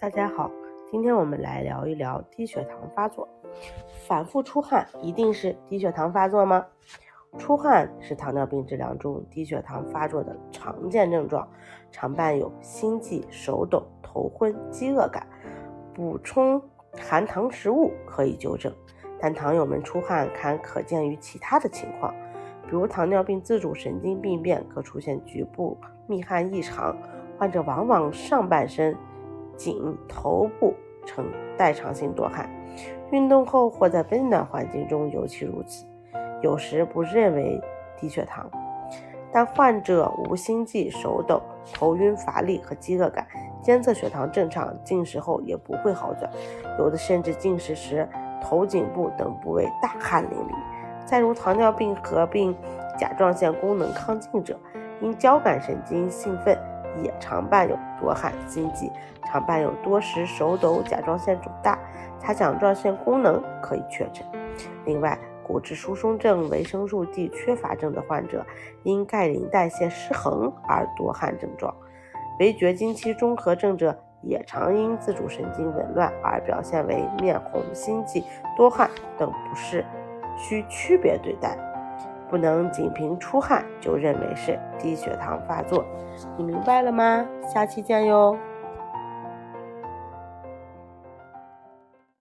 大家好，今天我们来聊一聊低血糖发作。反复出汗一定是低血糖发作吗？出汗是糖尿病治疗中低血糖发作的常见症状，常伴有心悸、手抖、头昏、饥饿感。补充含糖食物可以纠正，但糖友们出汗还可见于其他的情况，比如糖尿病自主神经病变可出现局部密汗异常，患者往往上半身。颈、头部呈代偿性多汗，运动后或在温暖环境中尤其如此。有时不认为低血糖，但患者无心悸、手抖、头晕、乏力和饥饿感，监测血糖正常，进食后也不会好转，有的甚至进食时头颈部等部位大汗淋漓。再如糖尿病合并甲状腺功能亢进者，因交感神经兴奋。也常伴有多汗、心悸，常伴有多食、手抖、甲状腺肿大、擦甲状腺功能可以确诊。另外，骨质疏松症、维生素 D 缺乏症的患者，因钙磷代谢失衡而多汗症状。围绝经期综合症者也常因自主神经紊乱而表现为面红、心悸、多汗等不适，需区别对待。不能仅凭出汗就认为是低血糖发作，你明白了吗？下期见哟。